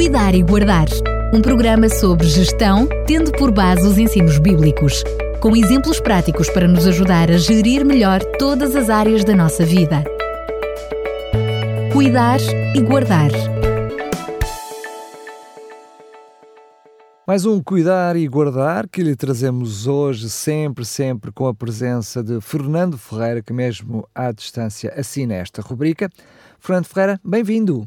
Cuidar e Guardar, um programa sobre gestão, tendo por base os ensinos bíblicos, com exemplos práticos para nos ajudar a gerir melhor todas as áreas da nossa vida. Cuidar e Guardar. Mais um Cuidar e Guardar que lhe trazemos hoje, sempre, sempre com a presença de Fernando Ferreira, que mesmo à distância assina esta rubrica. Fernando Ferreira, bem-vindo.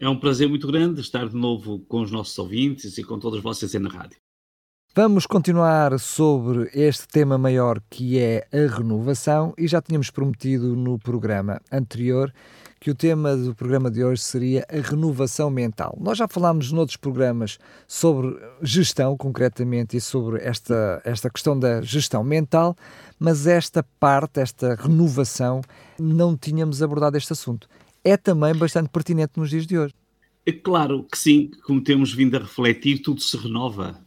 É um prazer muito grande estar de novo com os nossos ouvintes e com todas vocês aí na rádio. Vamos continuar sobre este tema maior que é a renovação e já tínhamos prometido no programa anterior que o tema do programa de hoje seria a renovação mental. Nós já falámos noutros programas sobre gestão, concretamente, e sobre esta, esta questão da gestão mental, mas esta parte, esta renovação, não tínhamos abordado este assunto. É também bastante pertinente nos dias de hoje. É claro que sim, como temos vindo a refletir, tudo se renova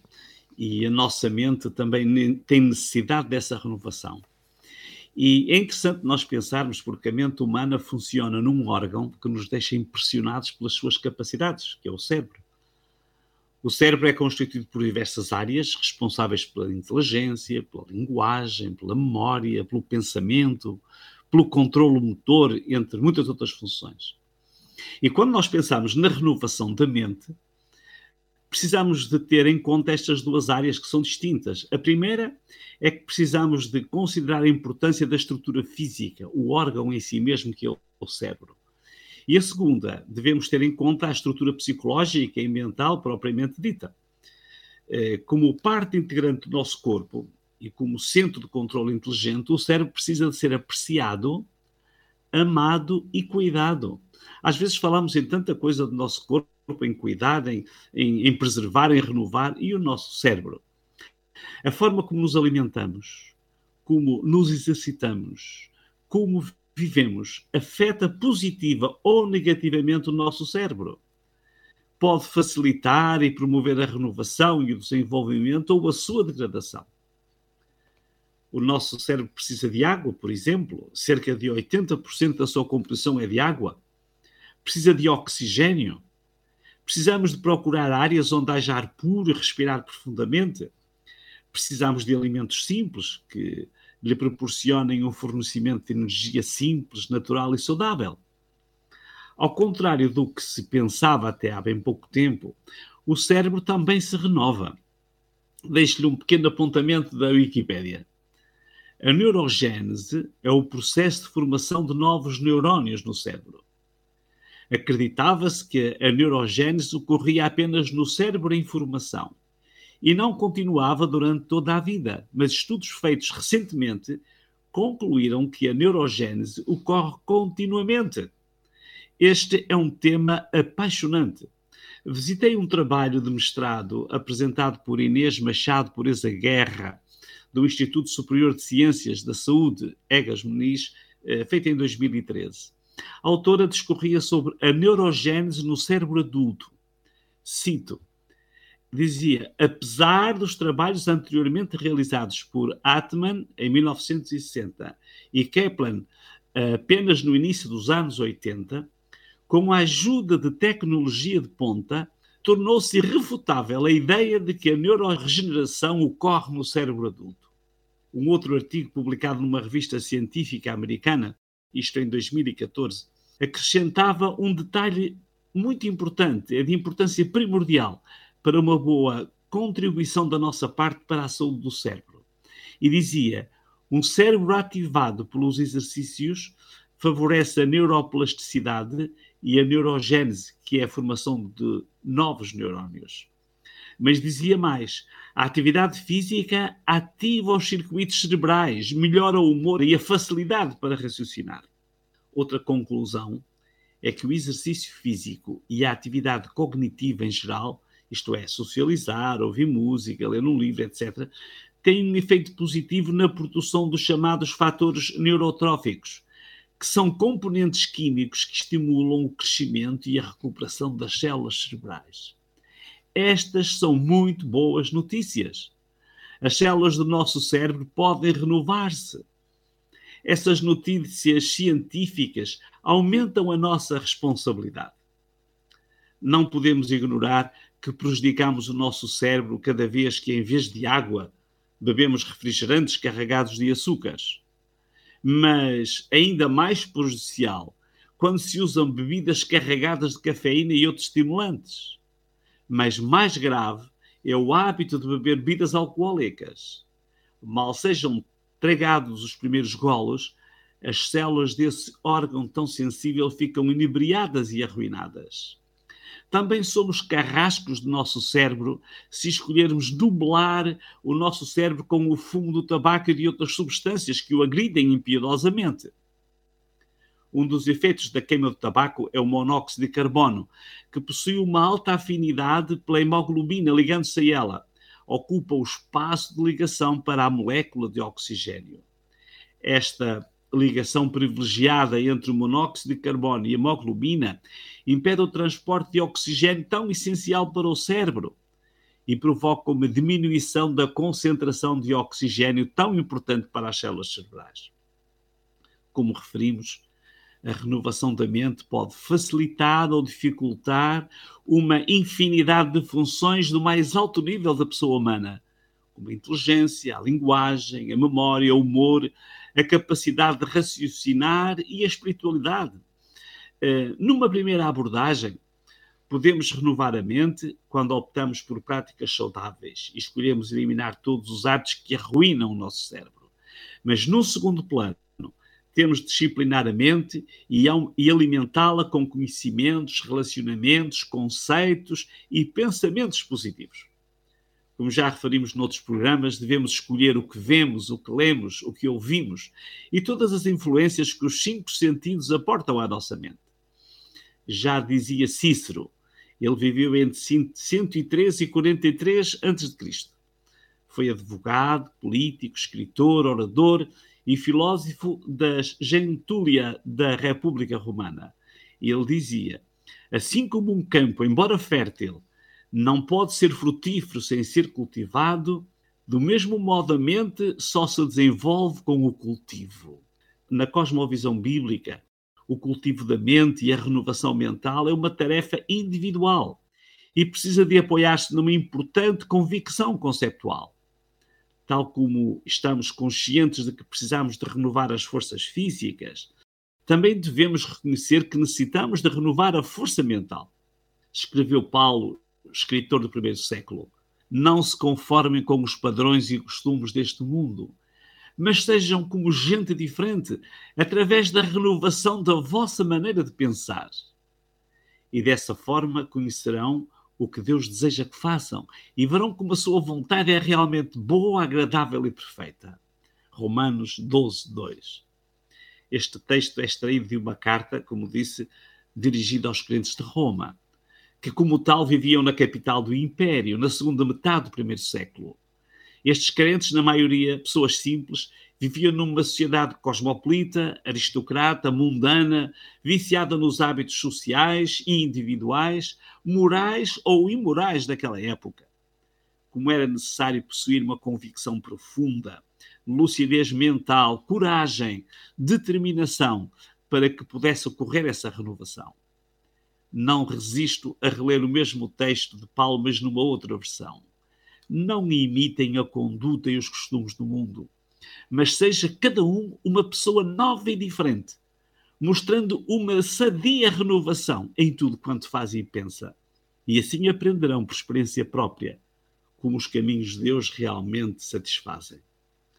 e a nossa mente também tem necessidade dessa renovação. E é interessante nós pensarmos, porque a mente humana funciona num órgão que nos deixa impressionados pelas suas capacidades, que é o cérebro. O cérebro é constituído por diversas áreas responsáveis pela inteligência, pela linguagem, pela memória, pelo pensamento, pelo controle motor, entre muitas outras funções. E quando nós pensamos na renovação da mente, precisamos de ter em conta estas duas áreas que são distintas. A primeira é que precisamos de considerar a importância da estrutura física, o órgão em si mesmo que é o cérebro. E a segunda, devemos ter em conta a estrutura psicológica e mental propriamente dita. Eh, como parte integrante do nosso corpo e como centro de controle inteligente, o cérebro precisa de ser apreciado, amado e cuidado. Às vezes falamos em tanta coisa do nosso corpo em cuidar, em, em, em preservar, em renovar, e o nosso cérebro. A forma como nos alimentamos, como nos exercitamos, como vivemos, afeta positiva ou negativamente o nosso cérebro. Pode facilitar e promover a renovação e o desenvolvimento ou a sua degradação. O nosso cérebro precisa de água, por exemplo, cerca de 80% da sua composição é de água. Precisa de oxigênio, Precisamos de procurar áreas onde haja ar puro e respirar profundamente. Precisamos de alimentos simples que lhe proporcionem um fornecimento de energia simples, natural e saudável. Ao contrário do que se pensava até há bem pouco tempo, o cérebro também se renova. Deixo-lhe um pequeno apontamento da Wikipédia. A neurogênese é o processo de formação de novos neurónios no cérebro. Acreditava-se que a neurogênese ocorria apenas no cérebro em formação e não continuava durante toda a vida, mas estudos feitos recentemente concluíram que a neurogênese ocorre continuamente. Este é um tema apaixonante. Visitei um trabalho de mestrado apresentado por Inês Machado Pureza Guerra, do Instituto Superior de Ciências da Saúde, Egas Muniz, eh, feito em 2013. A autora discorria sobre a neurogênese no cérebro adulto. Cito: dizia, apesar dos trabalhos anteriormente realizados por Atman em 1960 e Kaplan apenas no início dos anos 80, com a ajuda de tecnologia de ponta, tornou-se irrefutável a ideia de que a neuroregeneração ocorre no cérebro adulto. Um outro artigo publicado numa revista científica americana isto em 2014, acrescentava um detalhe muito importante, é de importância primordial para uma boa contribuição da nossa parte para a saúde do cérebro. E dizia: um cérebro ativado pelos exercícios favorece a neuroplasticidade e a neurogênese, que é a formação de novos neurónios. Mas dizia mais: a atividade física ativa os circuitos cerebrais, melhora o humor e a facilidade para raciocinar. Outra conclusão é que o exercício físico e a atividade cognitiva em geral, isto é, socializar, ouvir música, ler um livro, etc., têm um efeito positivo na produção dos chamados fatores neurotróficos, que são componentes químicos que estimulam o crescimento e a recuperação das células cerebrais. Estas são muito boas notícias. As células do nosso cérebro podem renovar-se essas notícias científicas aumentam a nossa responsabilidade. não podemos ignorar que prejudicamos o nosso cérebro cada vez que, em vez de água, bebemos refrigerantes carregados de açúcares. Mas ainda mais prejudicial quando se usam bebidas carregadas de cafeína e outros estimulantes. Mas mais grave é o hábito de beber bebidas alcoólicas. Mal sejam tragados os primeiros golos, as células desse órgão tão sensível ficam inebriadas e arruinadas. Também somos carrascos do nosso cérebro se escolhermos dublar o nosso cérebro com o fumo do tabaco e de outras substâncias que o agridem impiedosamente. Um dos efeitos da queima do tabaco é o monóxido de carbono, que possui uma alta afinidade pela hemoglobina ligando-se a ela. Ocupa o espaço de ligação para a molécula de oxigênio. Esta ligação privilegiada entre o monóxido de carbono e a hemoglobina impede o transporte de oxigênio tão essencial para o cérebro e provoca uma diminuição da concentração de oxigênio tão importante para as células cerebrais. Como referimos, a renovação da mente pode facilitar ou dificultar uma infinidade de funções do mais alto nível da pessoa humana, como a inteligência, a linguagem, a memória, o humor, a capacidade de raciocinar e a espiritualidade. Uh, numa primeira abordagem, podemos renovar a mente quando optamos por práticas saudáveis e escolhemos eliminar todos os hábitos que arruinam o nosso cérebro. Mas num segundo plano, temos de disciplinar a mente e alimentá-la com conhecimentos, relacionamentos, conceitos e pensamentos positivos. Como já referimos noutros programas, devemos escolher o que vemos, o que lemos, o que ouvimos e todas as influências que os cinco sentidos aportam à nossa mente. Já dizia Cícero, ele viveu entre 113 e 43 a.C. Foi advogado, político, escritor, orador e filósofo da gentúlia da República Romana. Ele dizia: Assim como um campo, embora fértil, não pode ser frutífero sem ser cultivado, do mesmo modo a mente só se desenvolve com o cultivo. Na cosmovisão bíblica, o cultivo da mente e a renovação mental é uma tarefa individual e precisa de apoiar-se numa importante convicção conceptual. Tal como estamos conscientes de que precisamos de renovar as forças físicas, também devemos reconhecer que necessitamos de renovar a força mental. Escreveu Paulo escritor do primeiro século, não se conformem com os padrões e costumes deste mundo, mas sejam como gente diferente, através da renovação da vossa maneira de pensar. E dessa forma conhecerão o que Deus deseja que façam e verão como a sua vontade é realmente boa, agradável e perfeita. Romanos 12, 2. Este texto é extraído de uma carta, como disse, dirigida aos crentes de Roma que, como tal, viviam na capital do Império, na segunda metade do primeiro século. Estes crentes, na maioria pessoas simples, viviam numa sociedade cosmopolita, aristocrata, mundana, viciada nos hábitos sociais e individuais, morais ou imorais daquela época. Como era necessário possuir uma convicção profunda, lucidez mental, coragem, determinação para que pudesse ocorrer essa renovação não resisto a reler o mesmo texto de Paulo, mas numa outra versão. Não imitem a conduta e os costumes do mundo, mas seja cada um uma pessoa nova e diferente, mostrando uma sadia renovação em tudo quanto faz e pensa. E assim aprenderão por experiência própria como os caminhos de Deus realmente satisfazem.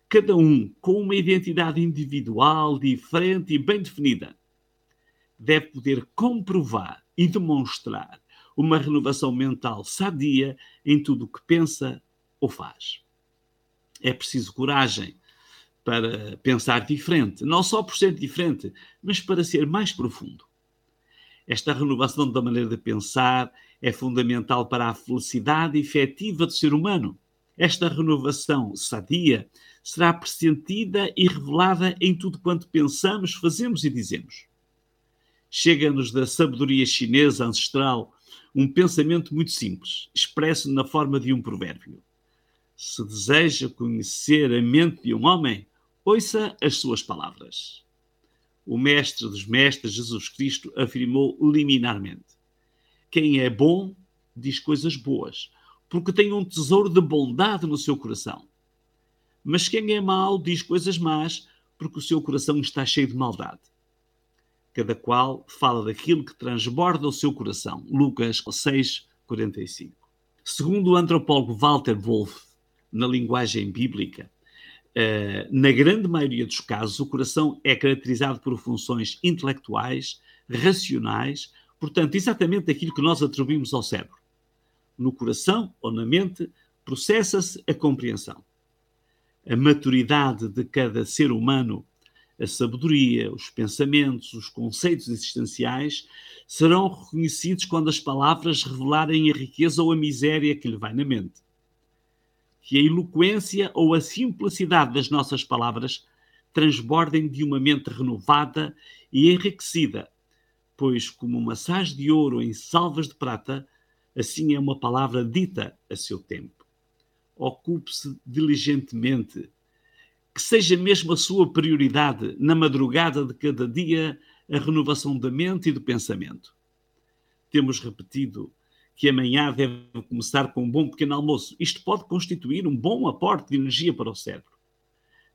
Cada um com uma identidade individual, diferente e bem definida, deve poder comprovar e demonstrar uma renovação mental sadia em tudo o que pensa ou faz. É preciso coragem para pensar diferente, não só por ser diferente, mas para ser mais profundo. Esta renovação da maneira de pensar é fundamental para a felicidade efetiva do ser humano. Esta renovação sadia será pressentida e revelada em tudo quanto pensamos, fazemos e dizemos chega-nos da sabedoria chinesa ancestral um pensamento muito simples, expresso na forma de um provérbio. Se deseja conhecer a mente de um homem, ouça as suas palavras. O mestre dos mestres, Jesus Cristo, afirmou liminarmente: quem é bom diz coisas boas, porque tem um tesouro de bondade no seu coração. Mas quem é mau diz coisas más, porque o seu coração está cheio de maldade. Cada qual fala daquilo que transborda o seu coração. Lucas 6, 45. Segundo o antropólogo Walter Wolff, na linguagem bíblica, Uh, na grande maioria dos casos, o coração é caracterizado por funções intelectuais, racionais, portanto, exatamente aquilo que nós atribuímos ao cérebro. No coração ou na mente, processa-se a compreensão. A maturidade de cada ser humano, a sabedoria, os pensamentos, os conceitos existenciais serão reconhecidos quando as palavras revelarem a riqueza ou a miséria que lhe vai na mente que a eloquência ou a simplicidade das nossas palavras transbordem de uma mente renovada e enriquecida, pois, como saz de ouro em salvas de prata, assim é uma palavra dita a seu tempo. Ocupe-se diligentemente, que seja mesmo a sua prioridade na madrugada de cada dia a renovação da mente e do pensamento. Temos repetido que amanhã deve começar com um bom pequeno almoço. Isto pode constituir um bom aporte de energia para o cérebro.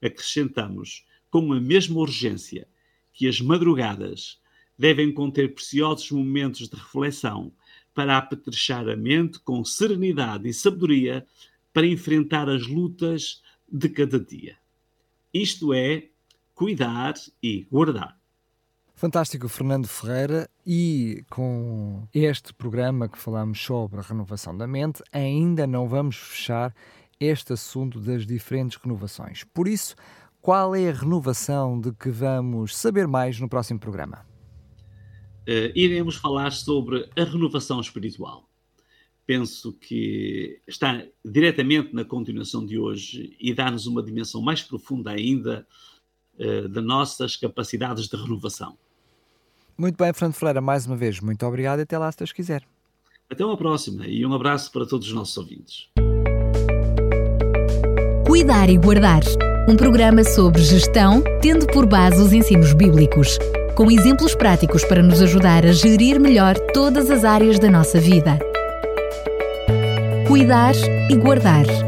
Acrescentamos, com a mesma urgência, que as madrugadas devem conter preciosos momentos de reflexão para apetrechar a mente com serenidade e sabedoria para enfrentar as lutas de cada dia. Isto é, cuidar e guardar. Fantástico, Fernando Ferreira. E com este programa que falamos sobre a renovação da mente, ainda não vamos fechar este assunto das diferentes renovações. Por isso, qual é a renovação de que vamos saber mais no próximo programa? Uh, iremos falar sobre a renovação espiritual. Penso que está diretamente na continuação de hoje e dá-nos uma dimensão mais profunda ainda uh, de nossas capacidades de renovação. Muito bem, Fernando Ferreira, mais uma vez, muito obrigado e até lá se Deus quiser. Até uma próxima e um abraço para todos os nossos ouvintes. Cuidar e Guardar um programa sobre gestão, tendo por base os ensinos bíblicos, com exemplos práticos para nos ajudar a gerir melhor todas as áreas da nossa vida. Cuidar e Guardar